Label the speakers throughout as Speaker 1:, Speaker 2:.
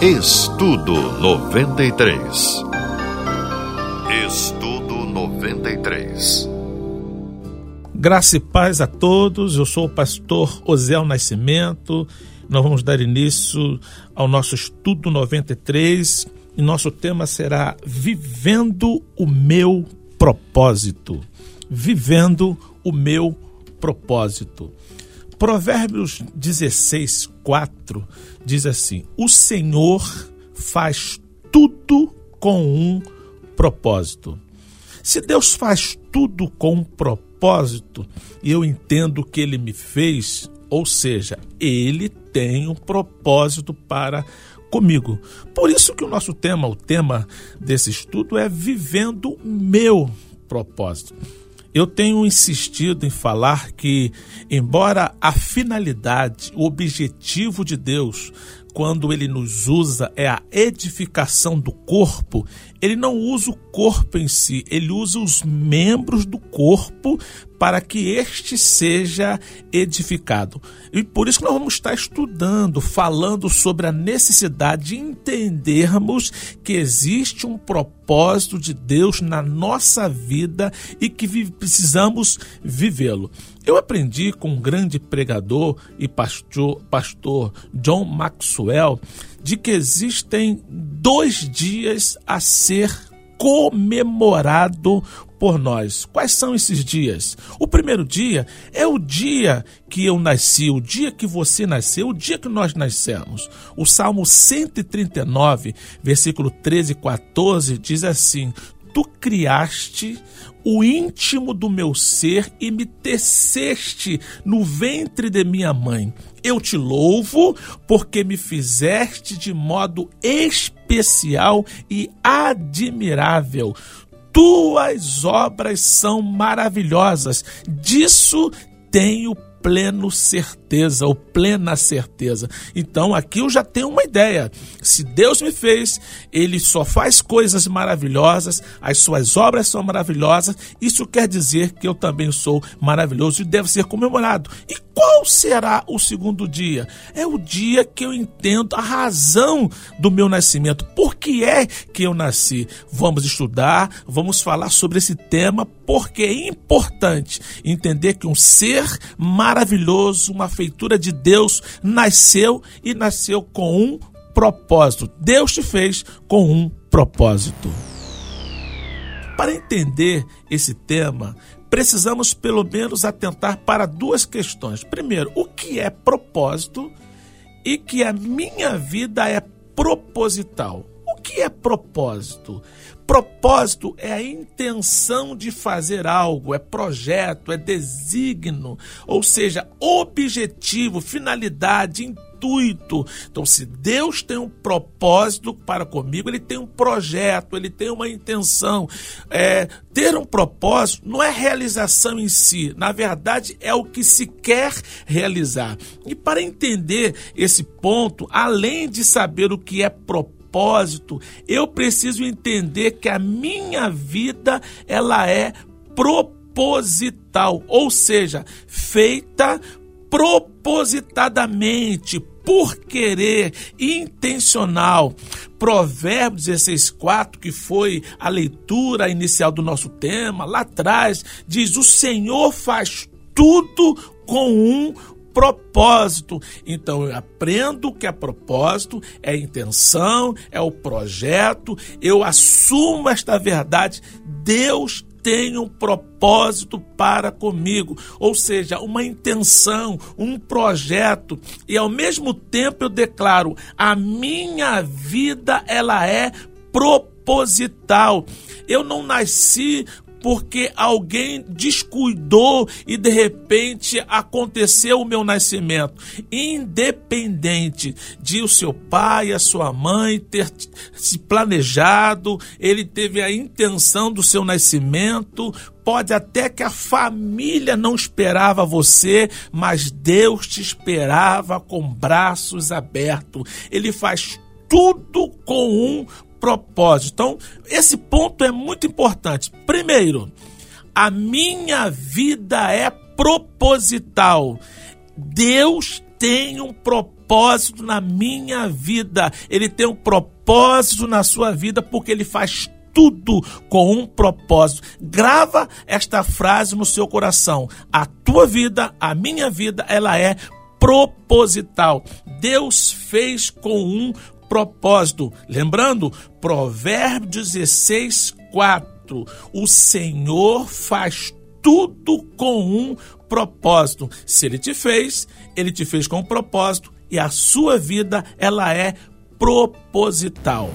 Speaker 1: Estudo 93. Estudo 93.
Speaker 2: Graça e paz a todos. Eu sou o pastor Osel Nascimento. Nós vamos dar início ao nosso estudo 93 e nosso tema será Vivendo o meu propósito. Vivendo o meu propósito. Provérbios 16, 4 diz assim: O Senhor faz tudo com um propósito. Se Deus faz tudo com um propósito, e eu entendo que Ele me fez, ou seja, Ele tem um propósito para comigo. Por isso que o nosso tema, o tema desse estudo é vivendo meu propósito. Eu tenho insistido em falar que, embora a finalidade, o objetivo de Deus, quando ele nos usa, é a edificação do corpo, ele não usa o corpo em si, ele usa os membros do corpo para que este seja edificado. E por isso nós vamos estar estudando, falando sobre a necessidade de entendermos que existe um propósito de Deus na nossa vida e que precisamos vivê-lo. Eu aprendi com um grande pregador e pastor, pastor John Maxwell de que existem dois dias a ser comemorado por nós. Quais são esses dias? O primeiro dia é o dia que eu nasci, o dia que você nasceu, o dia que nós nascemos. O Salmo 139, versículo 13 e 14 diz assim: Tu criaste o íntimo do meu ser e me teceste no ventre de minha mãe. Eu te louvo porque me fizeste de modo especial e admirável. Tuas obras são maravilhosas, disso tenho pleno certeza ou plena certeza. Então aqui eu já tenho uma ideia. Se Deus me fez, ele só faz coisas maravilhosas, as suas obras são maravilhosas, isso quer dizer que eu também sou maravilhoso e deve ser comemorado. E qual será o segundo dia? É o dia que eu entendo a razão do meu nascimento. Por que é que eu nasci? Vamos estudar, vamos falar sobre esse tema, porque é importante entender que um ser maravilhoso, uma feitura de Deus, nasceu e nasceu com um propósito. Deus te fez com um propósito. Para entender esse tema, precisamos pelo menos atentar para duas questões. Primeiro, o que é propósito e que a minha vida é proposital. O que é propósito? Propósito é a intenção de fazer algo, é projeto, é designo, ou seja, objetivo, finalidade, intuito. Então, se Deus tem um propósito para comigo, Ele tem um projeto, Ele tem uma intenção. É, ter um propósito não é realização em si, na verdade é o que se quer realizar. E para entender esse ponto, além de saber o que é propósito, propósito, eu preciso entender que a minha vida ela é proposital, ou seja, feita propositadamente, por querer, intencional. Provérbios 16, 4, que foi a leitura inicial do nosso tema, lá atrás, diz: O Senhor faz tudo com um propósito. Então eu aprendo que é propósito, é intenção, é o projeto, eu assumo esta verdade. Deus tem um propósito para comigo, ou seja, uma intenção, um projeto, e ao mesmo tempo eu declaro: a minha vida ela é proposital. Eu não nasci porque alguém descuidou e de repente aconteceu o meu nascimento. Independente de o seu pai, a sua mãe ter se planejado, ele teve a intenção do seu nascimento, pode até que a família não esperava você, mas Deus te esperava com braços abertos. Ele faz tudo com um propósito. Então, esse ponto é muito importante. Primeiro, a minha vida é proposital. Deus tem um propósito na minha vida. Ele tem um propósito na sua vida porque ele faz tudo com um propósito. Grava esta frase no seu coração. A tua vida, a minha vida, ela é proposital. Deus fez com um propósito. Lembrando, Provérbios 16, 4. O Senhor faz tudo com um propósito. Se ele te fez, ele te fez com um propósito e a sua vida ela é proposital.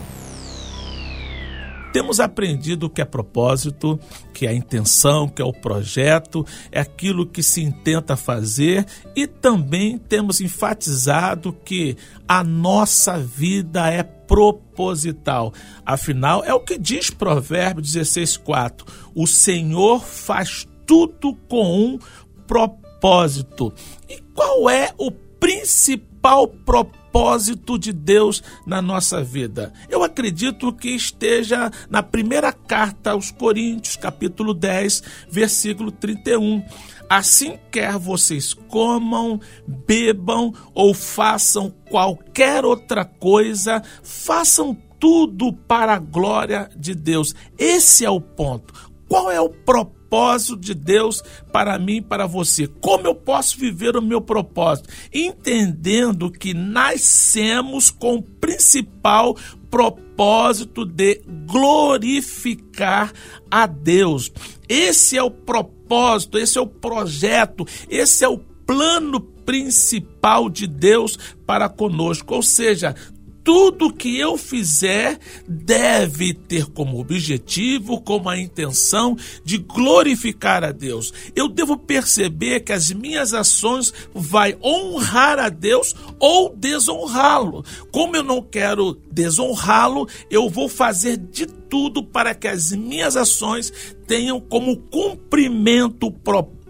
Speaker 2: Temos aprendido que é propósito, que é a intenção, que é o projeto, é aquilo que se intenta fazer e também temos enfatizado que a nossa vida é proposital. Afinal, é o que diz Provérbio 16:4. O Senhor faz tudo com um propósito. E qual é o principal propósito? Propósito de Deus na nossa vida? Eu acredito que esteja na primeira carta aos Coríntios, capítulo 10, versículo 31. Assim quer vocês comam, bebam ou façam qualquer outra coisa, façam tudo para a glória de Deus. Esse é o ponto. Qual é o propósito? Propósito de Deus para mim e para você. Como eu posso viver o meu propósito? Entendendo que nascemos com o principal propósito de glorificar a Deus. Esse é o propósito, esse é o projeto, esse é o plano principal de Deus para conosco. Ou seja, tudo que eu fizer deve ter como objetivo, como a intenção de glorificar a Deus. Eu devo perceber que as minhas ações vai honrar a Deus ou desonrá-lo. Como eu não quero desonrá-lo, eu vou fazer de tudo para que as minhas ações tenham como cumprimento o propósito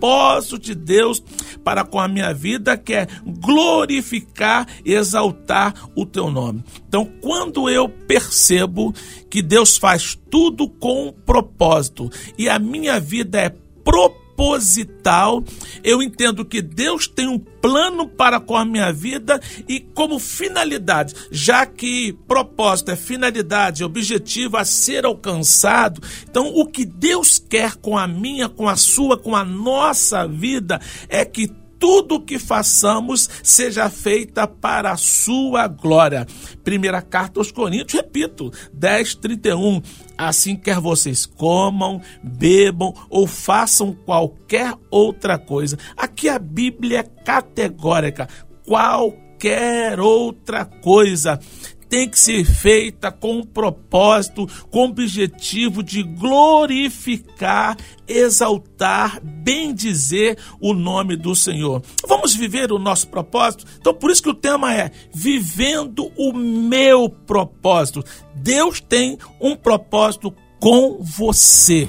Speaker 2: de Deus para com a minha vida, que é glorificar exaltar o teu nome. Então, quando eu percebo que Deus faz tudo com um propósito e a minha vida é propósito, proposital. Eu entendo que Deus tem um plano para com a minha vida e como finalidade, já que propósito é finalidade, objetivo a ser alcançado. Então, o que Deus quer com a minha, com a sua, com a nossa vida é que tudo que façamos seja feita para a sua glória. Primeira carta aos Coríntios, repito, 10, 31. Assim quer vocês comam, bebam ou façam qualquer outra coisa. Aqui a Bíblia é categórica. Qualquer outra coisa tem que ser feita com um propósito, com o objetivo de glorificar, exaltar, bendizer o nome do Senhor. Vamos viver o nosso propósito? Então, por isso que o tema é Vivendo o meu propósito. Deus tem um propósito com você.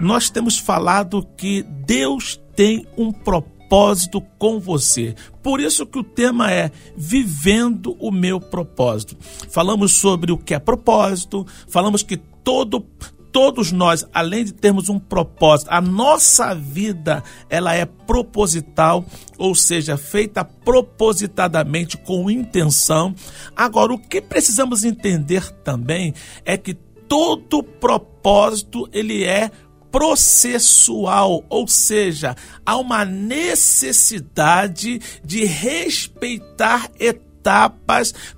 Speaker 2: Nós temos falado que Deus tem um propósito propósito com você. Por isso que o tema é Vivendo o meu propósito. Falamos sobre o que é propósito, falamos que todo todos nós, além de termos um propósito, a nossa vida, ela é proposital, ou seja, feita propositadamente com intenção. Agora, o que precisamos entender também é que todo propósito ele é processual, ou seja, há uma necessidade de respeitar etapas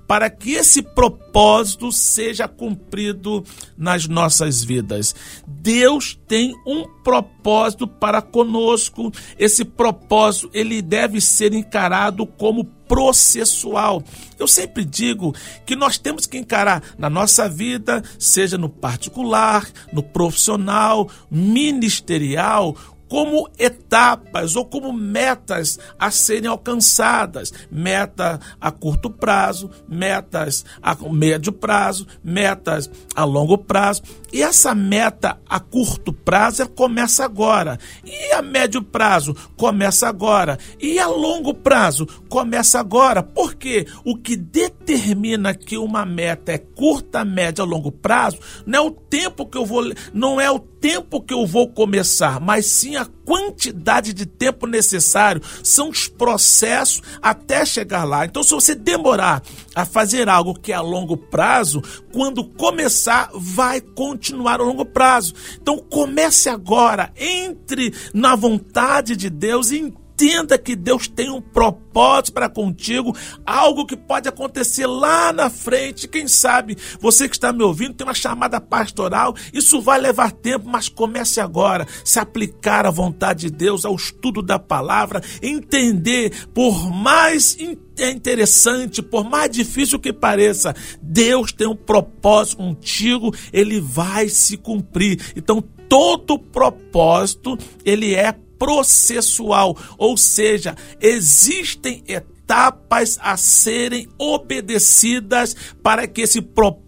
Speaker 2: para que esse propósito seja cumprido nas nossas vidas. Deus tem um propósito para conosco. Esse propósito ele deve ser encarado como processual. Eu sempre digo que nós temos que encarar na nossa vida, seja no particular, no profissional, ministerial, como etapas ou como metas a serem alcançadas. Meta a curto prazo, metas a médio prazo, metas a longo prazo. E essa meta a curto prazo começa agora. E a médio prazo começa agora. E a longo prazo começa agora. Porque o que determina determina que uma meta é curta, média, longo prazo, não é o tempo que eu vou, não é o tempo que eu vou começar, mas sim a quantidade de tempo necessário, são os processos até chegar lá. Então, se você demorar a fazer algo que é a longo prazo, quando começar, vai continuar a longo prazo. Então, comece agora, entre na vontade de Deus e entenda que Deus tem um propósito para contigo, algo que pode acontecer lá na frente. Quem sabe você que está me ouvindo tem uma chamada pastoral, isso vai levar tempo, mas comece agora, se aplicar à vontade de Deus, ao estudo da palavra, entender, por mais interessante, por mais difícil que pareça, Deus tem um propósito contigo, ele vai se cumprir. Então, todo propósito, ele é processual, ou seja, existem etapas a serem obedecidas para que esse propósito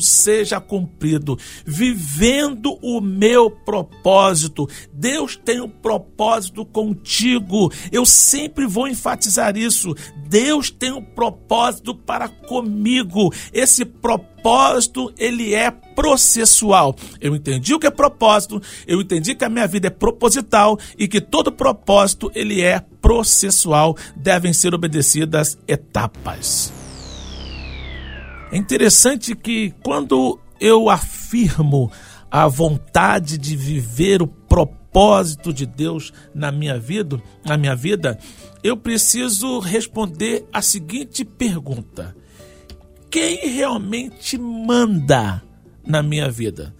Speaker 2: seja cumprido. Vivendo o meu propósito, Deus tem um propósito contigo. Eu sempre vou enfatizar isso. Deus tem um propósito para comigo. Esse propósito, ele é processual. Eu entendi o que é propósito, eu entendi que a minha vida é proposital e que todo propósito, ele é processual. Devem ser obedecidas etapas. É interessante que quando eu afirmo a vontade de viver o propósito de Deus na minha vida, na minha vida, eu preciso responder a seguinte pergunta: quem realmente manda na minha vida?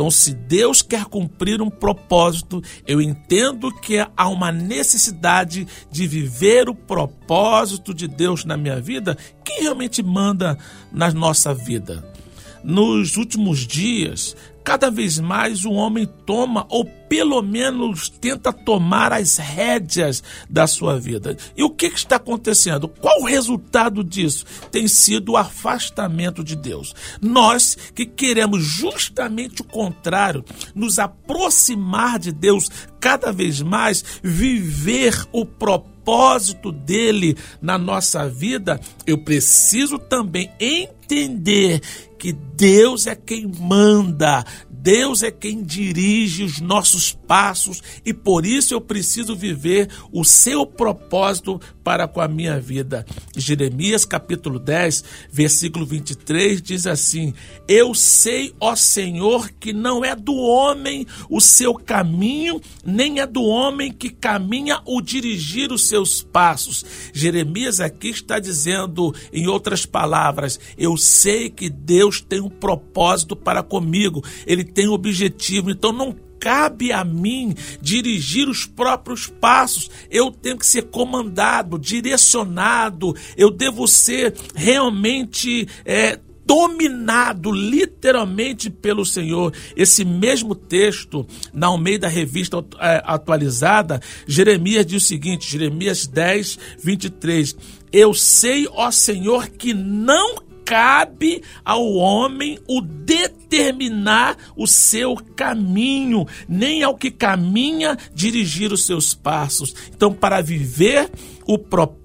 Speaker 2: Então, se Deus quer cumprir um propósito, eu entendo que há uma necessidade de viver o propósito de Deus na minha vida. Quem realmente manda na nossa vida? Nos últimos dias, cada vez mais o homem toma, ou pelo menos tenta tomar as rédeas da sua vida. E o que, está acontecendo? Qual o resultado disso? Tem sido o afastamento de Deus. Nós que queremos justamente o contrário, nos aproximar de Deus cada vez mais, viver o propósito dele na nossa vida, eu preciso também entender que Deus é quem manda, Deus é quem dirige os nossos passos e por isso eu preciso viver o seu propósito para com a minha vida. Jeremias capítulo 10, versículo 23 diz assim: Eu sei, ó Senhor, que não é do homem o seu caminho, nem é do homem que caminha o dirigir os seus passos. Jeremias aqui está dizendo, em outras palavras, eu sei que Deus tem um propósito para comigo. Ele tem um objetivo, então não cabe a mim dirigir os próprios passos. Eu tenho que ser comandado, direcionado. Eu devo ser realmente é, dominado literalmente pelo Senhor. Esse mesmo texto, na Almeida Revista é, Atualizada, Jeremias diz o seguinte: Jeremias 10, 23. Eu sei, ó Senhor, que não cabe ao homem o determinar o seu caminho, nem ao que caminha dirigir os seus passos. Então, para viver o propósito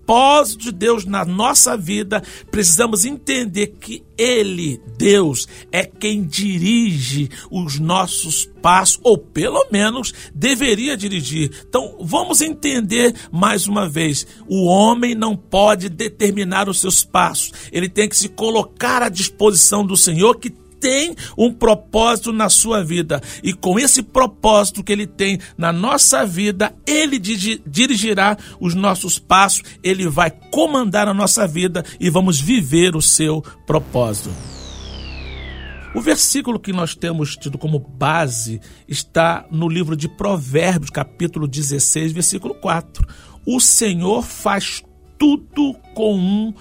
Speaker 2: de Deus na nossa vida, precisamos entender que Ele, Deus, é quem dirige os nossos passos, ou pelo menos deveria dirigir. Então vamos entender mais uma vez: o homem não pode determinar os seus passos, ele tem que se colocar à disposição do Senhor que tem um propósito na sua vida. E com esse propósito que ele tem na nossa vida, ele dirigirá os nossos passos, ele vai comandar a nossa vida e vamos viver o seu propósito. O versículo que nós temos tido como base está no livro de Provérbios, capítulo 16, versículo 4. O Senhor faz tudo com um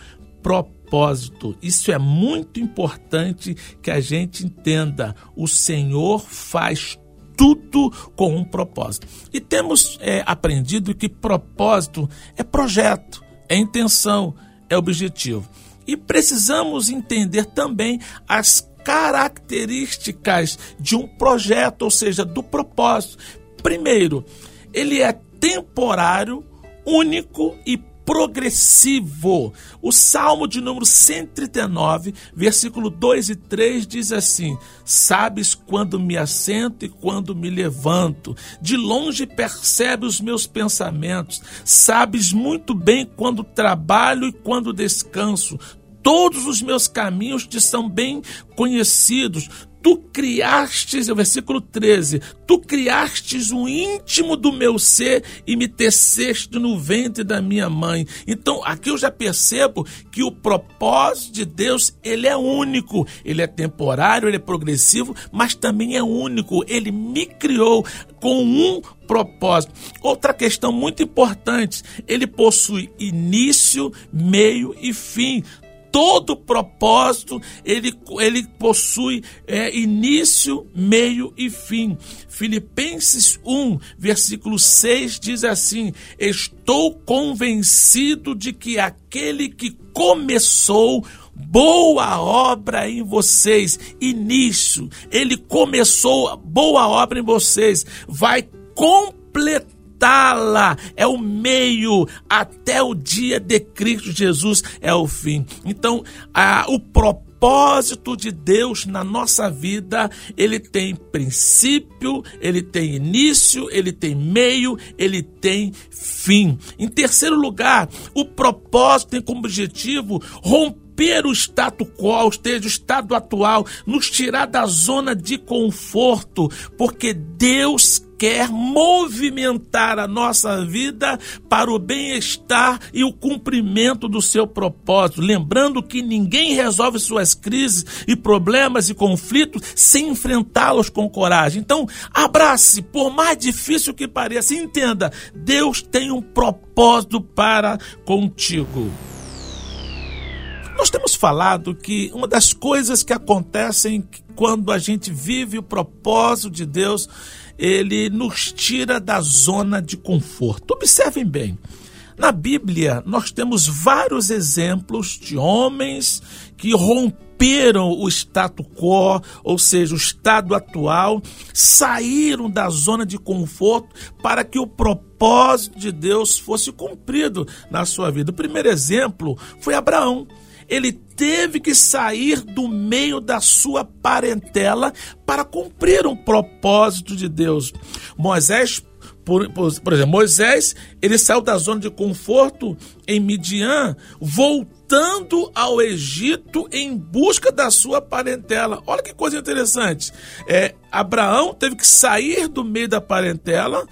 Speaker 2: propósito propósito. Isso é muito importante que a gente entenda. O Senhor faz tudo com um propósito. E temos é, aprendido que propósito é projeto, é intenção, é objetivo. E precisamos entender também as características de um projeto, ou seja, do propósito. Primeiro, ele é temporário, único e progressivo. O Salmo de número 139, versículo 2 e 3 diz assim: Sabes quando me assento e quando me levanto, de longe percebe os meus pensamentos, sabes muito bem quando trabalho e quando descanso. Todos os meus caminhos te são bem conhecidos tu criastes, o versículo 13, tu criastes o íntimo do meu ser e me teceste no ventre da minha mãe. Então, aqui eu já percebo que o propósito de Deus, ele é único, ele é temporário, ele é progressivo, mas também é único. Ele me criou com um propósito. Outra questão muito importante, ele possui início, meio e fim todo propósito ele, ele possui é, início, meio e fim. Filipenses 1, versículo 6 diz assim: Estou convencido de que aquele que começou boa obra em vocês, início, ele começou boa obra em vocês, vai completar completá-la, é o meio até o dia de Cristo Jesus é o fim. Então, a, o propósito de Deus na nossa vida, ele tem princípio, ele tem início, ele tem meio, ele tem fim. Em terceiro lugar, o propósito tem como objetivo romper o status quo, ou seja, o estado atual, nos tirar da zona de conforto, porque Deus quer movimentar a nossa vida para o bem-estar e o cumprimento do seu propósito. Lembrando que ninguém resolve suas crises e problemas e conflitos sem enfrentá-los com coragem. Então, abrace, por mais difícil que pareça, entenda: Deus tem um propósito para contigo. Temos falado que uma das coisas que acontecem quando a gente vive o propósito de Deus ele nos tira da zona de conforto. Observem bem. Na Bíblia, nós temos vários exemplos de homens que romperam o status quo, ou seja, o estado atual, saíram da zona de conforto para que o propósito de Deus fosse cumprido na sua vida. O primeiro exemplo foi Abraão ele teve que sair do meio da sua parentela para cumprir um propósito de Deus. Moisés por, por, por, exemplo, Moisés, ele saiu da zona de conforto em Midian, voltando ao Egito em busca da sua parentela. Olha que coisa interessante. É, Abraão teve que sair do meio da parentela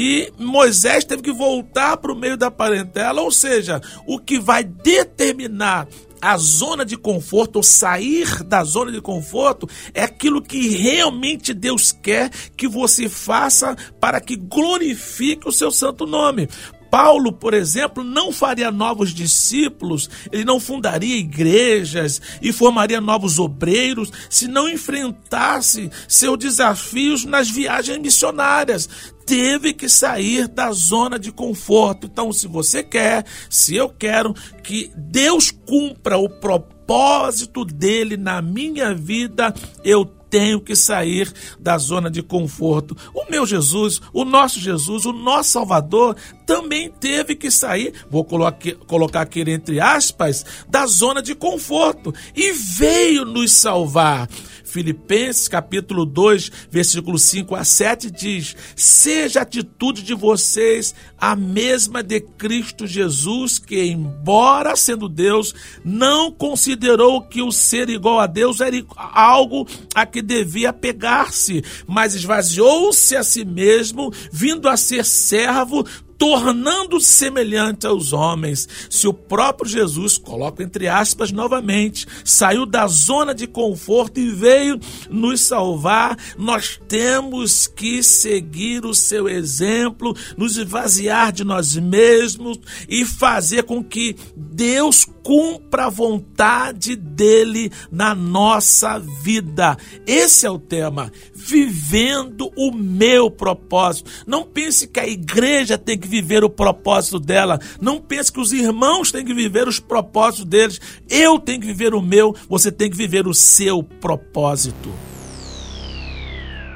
Speaker 2: e Moisés teve que voltar para o meio da parentela, ou seja, o que vai determinar a zona de conforto, ou sair da zona de conforto, é aquilo que realmente Deus quer que você faça para que glorifique o seu santo nome. Paulo, por exemplo, não faria novos discípulos, ele não fundaria igrejas e formaria novos obreiros se não enfrentasse seus desafios nas viagens missionárias. Teve que sair da zona de conforto. Então, se você quer, se eu quero que Deus cumpra o propósito dele na minha vida, eu tenho que sair da zona de conforto. O meu Jesus, o nosso Jesus, o nosso Salvador, também teve que sair, vou colocar aqui entre aspas, da zona de conforto e veio nos salvar. Filipenses capítulo 2, versículo 5 a 7 diz: Seja a atitude de vocês a mesma de Cristo Jesus, que, embora sendo Deus, não considerou que o ser igual a Deus era algo a que devia pegar-se, mas esvaziou-se a si mesmo, vindo a ser servo, tornando-se semelhante aos homens. Se o próprio Jesus, coloco entre aspas novamente, saiu da zona de conforto e veio nos salvar, nós temos que seguir o seu exemplo, nos esvaziar de nós mesmos e fazer com que Deus cumpra a vontade dele na nossa vida. Esse é o tema, vivendo o meu propósito. Não pense que a igreja tem que viver o propósito dela. Não pense que os irmãos têm que viver os propósitos deles. Eu tenho que viver o meu, você tem que viver o seu propósito.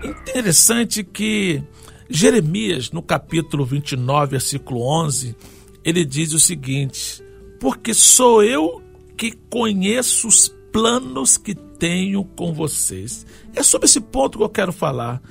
Speaker 2: Interessante que Jeremias, no capítulo 29, versículo 11, ele diz o seguinte: Porque sou eu que conheço os planos que tenho com vocês. É sobre esse ponto que eu quero falar.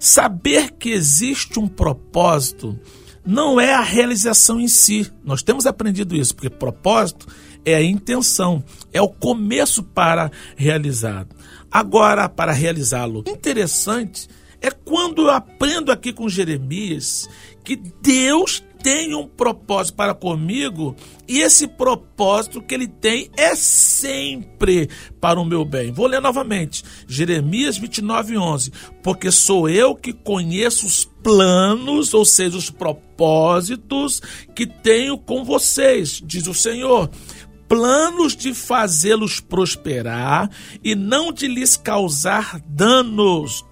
Speaker 2: Saber que existe um propósito não é a realização em si. Nós temos aprendido isso, porque propósito é a intenção, é o começo para realizar. Agora, para realizá-lo, interessante é quando eu aprendo aqui com Jeremias que Deus tem um propósito para comigo e esse propósito que ele tem é sempre para o meu bem. Vou ler novamente, Jeremias 29, 11. Porque sou eu que conheço os planos, ou seja, os propósitos que tenho com vocês, diz o Senhor planos de fazê-los prosperar e não de lhes causar danos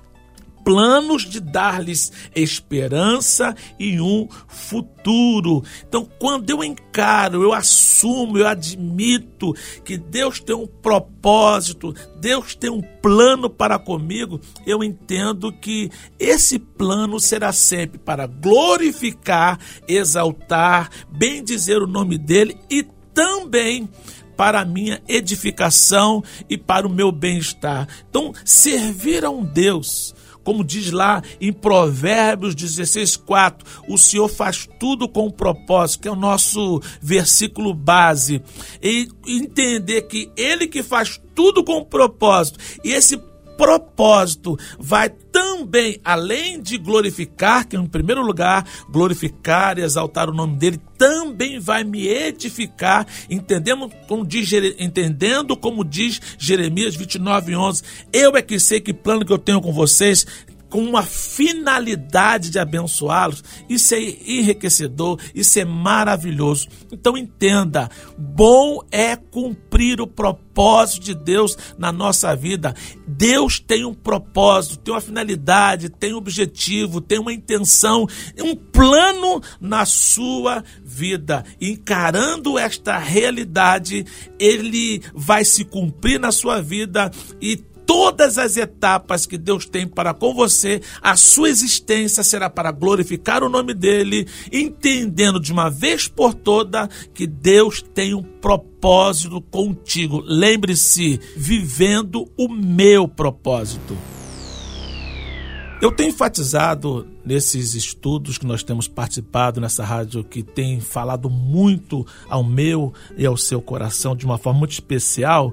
Speaker 2: planos de dar-lhes esperança e um futuro. Então, quando eu encaro, eu assumo, eu admito que Deus tem um propósito, Deus tem um plano para comigo, eu entendo que esse plano será sempre para glorificar, exaltar, bendizer o nome dele e também para a minha edificação e para o meu bem-estar. Então, servir a um Deus como diz lá em Provérbios 16, 4, o Senhor faz tudo com propósito, que é o nosso versículo base. E entender que Ele que faz tudo com propósito, e esse propósito vai também, além de glorificar, que em primeiro lugar, glorificar e exaltar o nome dele, também vai me edificar, entendendo como diz, entendendo como diz Jeremias 29, 11. Eu é que sei que plano que eu tenho com vocês, com uma finalidade de abençoá-los, isso é enriquecedor, isso é maravilhoso. Então entenda, bom é cumprir o propósito de Deus na nossa vida. Deus tem um propósito, tem uma finalidade, tem um objetivo, tem uma intenção, um plano na sua vida. Encarando esta realidade, ele vai se cumprir na sua vida e todas as etapas que Deus tem para com você, a sua existência será para glorificar o nome dele, entendendo de uma vez por toda que Deus tem um propósito contigo. Lembre-se, vivendo o meu propósito. Eu tenho enfatizado nesses estudos que nós temos participado nessa rádio, que tem falado muito ao meu e ao seu coração de uma forma muito especial,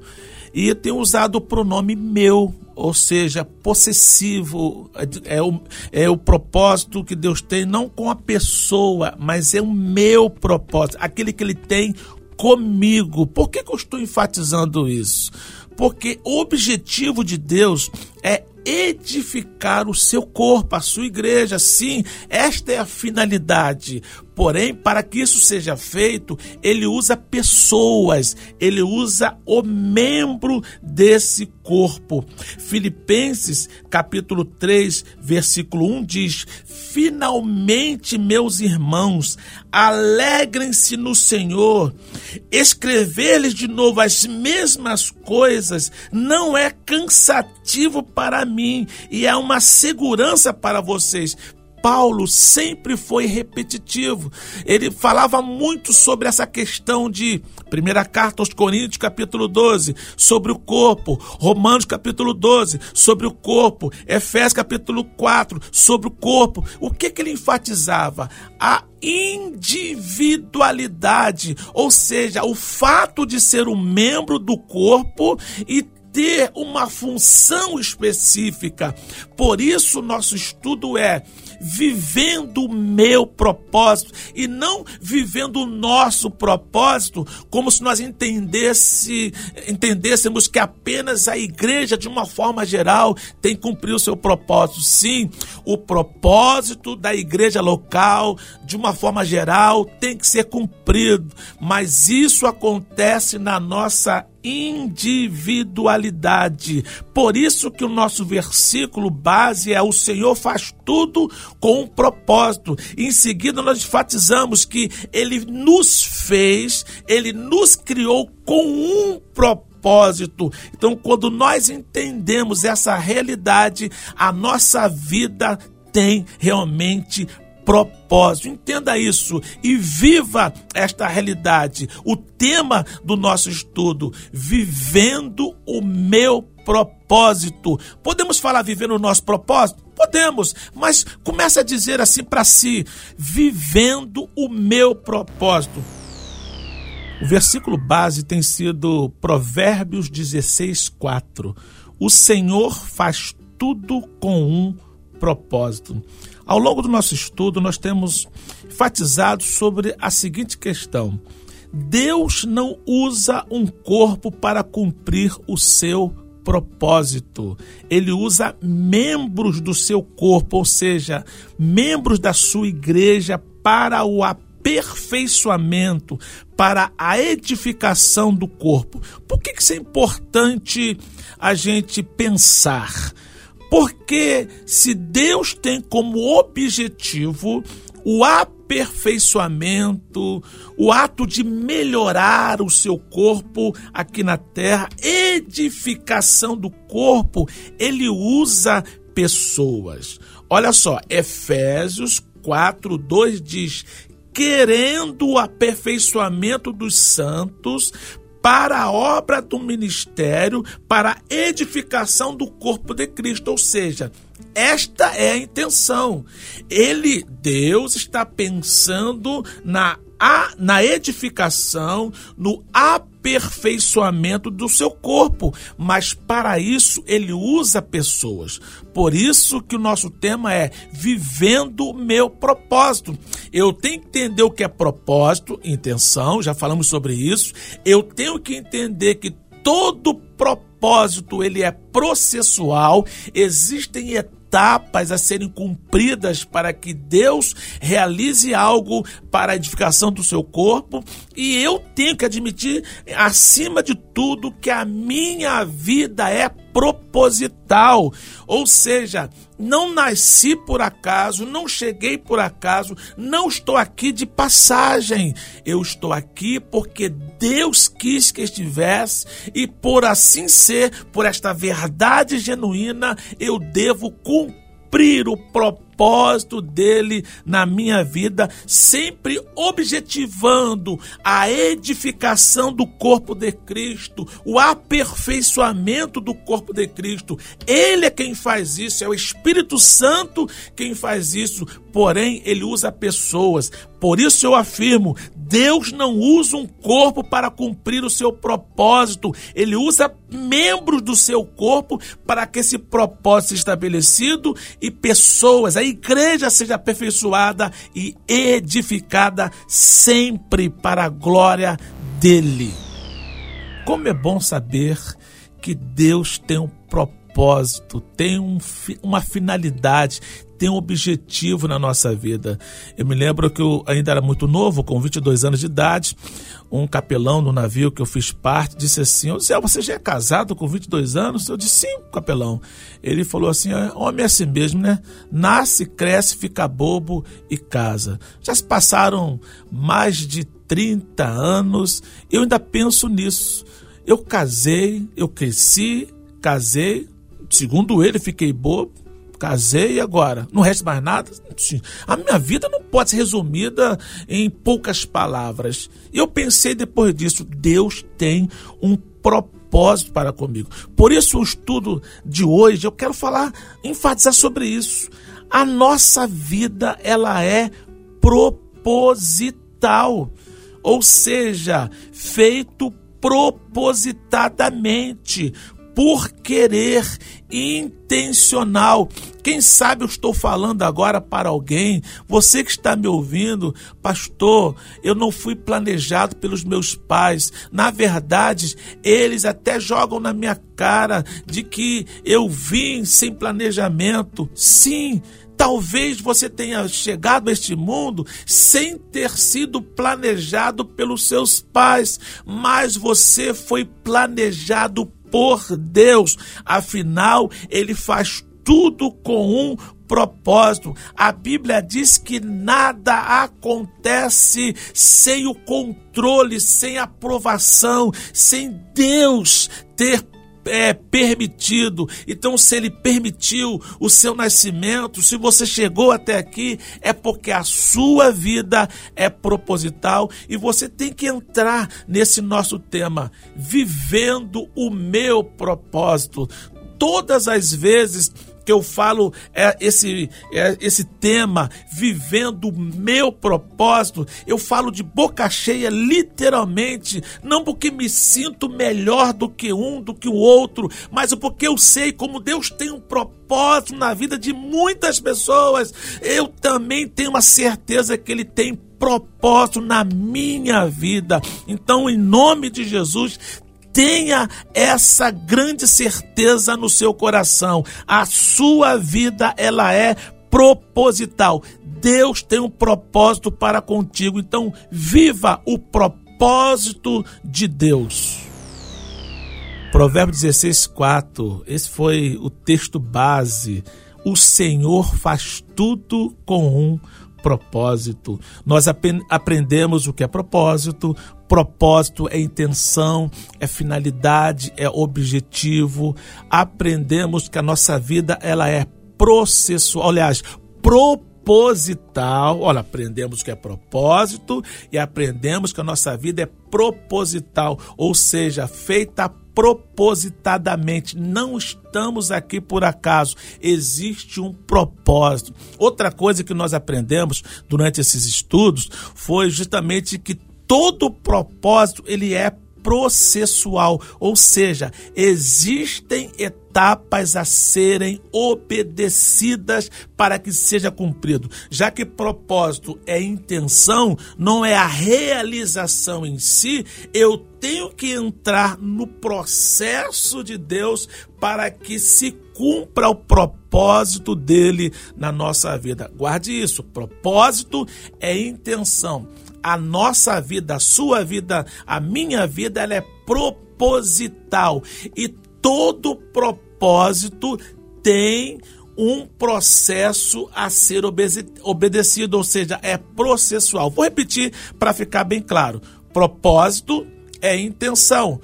Speaker 2: e eu tenho usado o pronome meu, ou seja, possessivo, é o, é o propósito que Deus tem, não com a pessoa, mas é o meu propósito, aquele que Ele tem comigo. Por que, que eu estou enfatizando isso? Porque o objetivo de Deus é edificar o seu corpo, a sua igreja. Sim, esta é a finalidade. Porém, para que isso seja feito, ele usa pessoas, ele usa o membro desse corpo. Filipenses, capítulo 3, versículo 1 diz: Finalmente, meus irmãos, alegrem-se no Senhor. Escrever-lhes de novo as mesmas coisas não é cansativo para mim e é uma segurança para vocês. Paulo sempre foi repetitivo. Ele falava muito sobre essa questão de primeira carta aos Coríntios, capítulo 12, sobre o corpo, Romanos capítulo 12, sobre o corpo, Efésios capítulo 4, sobre o corpo. O que que ele enfatizava? A individualidade, ou seja, o fato de ser um membro do corpo e ter uma função específica. Por isso, nosso estudo é vivendo o meu propósito e não vivendo o nosso propósito como se nós entendesse, entendêssemos que apenas a igreja, de uma forma geral, tem que cumprir o seu propósito. Sim, o propósito da igreja local, de uma forma geral, tem que ser cumprido, mas isso acontece na nossa individualidade. Por isso que o nosso versículo base é o Senhor faz tudo com um propósito. Em seguida nós enfatizamos que ele nos fez, ele nos criou com um propósito. Então, quando nós entendemos essa realidade, a nossa vida tem realmente propósito. Entenda isso e viva esta realidade. O tema do nosso estudo: vivendo o meu propósito. Podemos falar vivendo o nosso propósito? Podemos, mas começa a dizer assim para si: vivendo o meu propósito. O versículo base tem sido Provérbios 16, 4. O Senhor faz tudo com um propósito. Ao longo do nosso estudo, nós temos enfatizado sobre a seguinte questão: Deus não usa um corpo para cumprir o seu propósito. Ele usa membros do seu corpo, ou seja, membros da sua igreja para o aperfeiçoamento, para a edificação do corpo. Por que isso é importante a gente pensar? Porque se Deus tem como objetivo o aperfeiçoamento, o ato de melhorar o seu corpo aqui na terra, edificação do corpo, ele usa pessoas. Olha só, Efésios 4, 2 diz: querendo o aperfeiçoamento dos santos para a obra do ministério, para a edificação do corpo de Cristo. Ou seja, esta é a intenção. Ele, Deus, está pensando na, a, na edificação, no aperfeiçoamento do seu corpo, mas para isso ele usa pessoas. Por isso que o nosso tema é vivendo meu propósito. Eu tenho que entender o que é propósito, intenção, já falamos sobre isso. Eu tenho que entender que todo propósito ele é processual, existem etapas etapas a serem cumpridas para que Deus realize algo para a edificação do seu corpo, e eu tenho que admitir, acima de tudo, que a minha vida é proposital. Ou seja, não nasci por acaso, não cheguei por acaso, não estou aqui de passagem. Eu estou aqui porque Deus quis que estivesse e por assim ser, por esta verdade genuína, eu devo cumprir o propósito propósito dele na minha vida, sempre objetivando a edificação do corpo de Cristo, o aperfeiçoamento do corpo de Cristo. Ele é quem faz isso, é o Espírito Santo quem faz isso, porém ele usa pessoas. Por isso eu afirmo: Deus não usa um corpo para cumprir o seu propósito, ele usa membros do seu corpo para que esse propósito seja estabelecido e pessoas, a igreja seja aperfeiçoada e edificada sempre para a glória dele. Como é bom saber que Deus tem um propósito, tem um, uma finalidade, tem um objetivo na nossa vida. Eu me lembro que eu ainda era muito novo, com 22 anos de idade, um capelão no navio que eu fiz parte disse assim: Zé, você já é casado com 22 anos? Eu disse: Sim, capelão. Ele falou assim: Homem é assim mesmo, né? Nasce, cresce, fica bobo e casa. Já se passaram mais de 30 anos, eu ainda penso nisso. Eu casei, eu cresci, casei, segundo ele, fiquei bobo, casei e agora? Não resta mais nada? A minha vida não pode ser resumida em poucas palavras. Eu pensei depois disso, Deus tem um propósito para comigo. Por isso o estudo de hoje, eu quero falar, enfatizar sobre isso. A nossa vida, ela é proposital. Ou seja, feito propositadamente, por querer intencional. Quem sabe eu estou falando agora para alguém, você que está me ouvindo, pastor, eu não fui planejado pelos meus pais. Na verdade, eles até jogam na minha cara de que eu vim sem planejamento. Sim, Talvez você tenha chegado a este mundo sem ter sido planejado pelos seus pais, mas você foi planejado por Deus. Afinal, ele faz tudo com um propósito. A Bíblia diz que nada acontece sem o controle, sem aprovação, sem Deus ter é permitido. Então, se ele permitiu o seu nascimento, se você chegou até aqui, é porque a sua vida é proposital e você tem que entrar nesse nosso tema, vivendo o meu propósito. Todas as vezes que eu falo é, esse, é, esse tema, vivendo o meu propósito, eu falo de boca cheia, literalmente, não porque me sinto melhor do que um, do que o outro, mas porque eu sei como Deus tem um propósito na vida de muitas pessoas. Eu também tenho uma certeza que Ele tem propósito na minha vida. Então, em nome de Jesus, Tenha essa grande certeza no seu coração. A sua vida ela é proposital. Deus tem um propósito para contigo. Então, viva o propósito de Deus. Provérbio 16, 4. Esse foi o texto base. O Senhor faz tudo com um propósito. Nós aprendemos o que é propósito. Propósito é intenção, é finalidade, é objetivo. Aprendemos que a nossa vida ela é processual, aliás, proposital. Olha, aprendemos que é propósito e aprendemos que a nossa vida é proposital, ou seja, feita propositadamente. Não estamos aqui por acaso. Existe um propósito. Outra coisa que nós aprendemos durante esses estudos foi justamente que todo propósito ele é processual, ou seja, existem etapas a serem obedecidas para que seja cumprido. Já que propósito é intenção, não é a realização em si, eu tenho que entrar no processo de Deus para que se cumpra o propósito dele na nossa vida. Guarde isso, propósito é intenção a nossa vida, a sua vida, a minha vida, ela é proposital. E todo propósito tem um processo a ser obedecido, ou seja, é processual. Vou repetir para ficar bem claro. Propósito é intenção.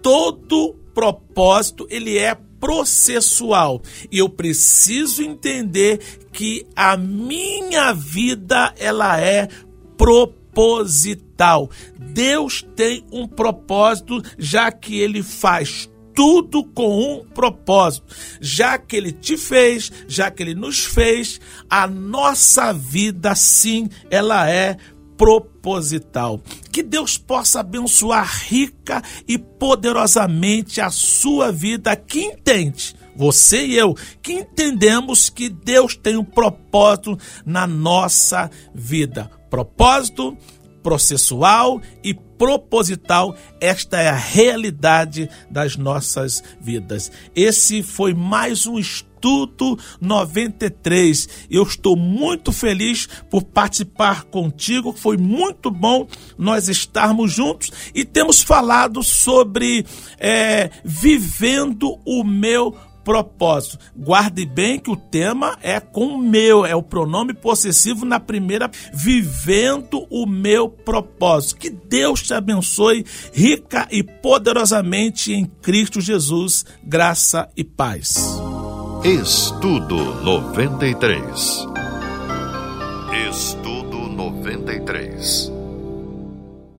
Speaker 2: Todo propósito ele é processual. E eu preciso entender que a minha vida ela é proposital proposital. Deus tem um propósito, já que ele faz tudo com um propósito. Já que ele te fez, já que ele nos fez, a nossa vida sim, ela é proposital. Que Deus possa abençoar rica e poderosamente a sua vida que entende você e eu, que entendemos que Deus tem um propósito na nossa vida. Propósito processual e proposital, esta é a realidade das nossas vidas. Esse foi mais um estudo 93. Eu estou muito feliz por participar contigo. Foi muito bom nós estarmos juntos e temos falado sobre é, vivendo o meu propósito. Guarde bem que o tema é com o meu, é o pronome possessivo na primeira, vivendo o meu propósito. Que Deus te abençoe rica e poderosamente em Cristo Jesus, graça e paz.
Speaker 1: Estudo 93. Estudo 93.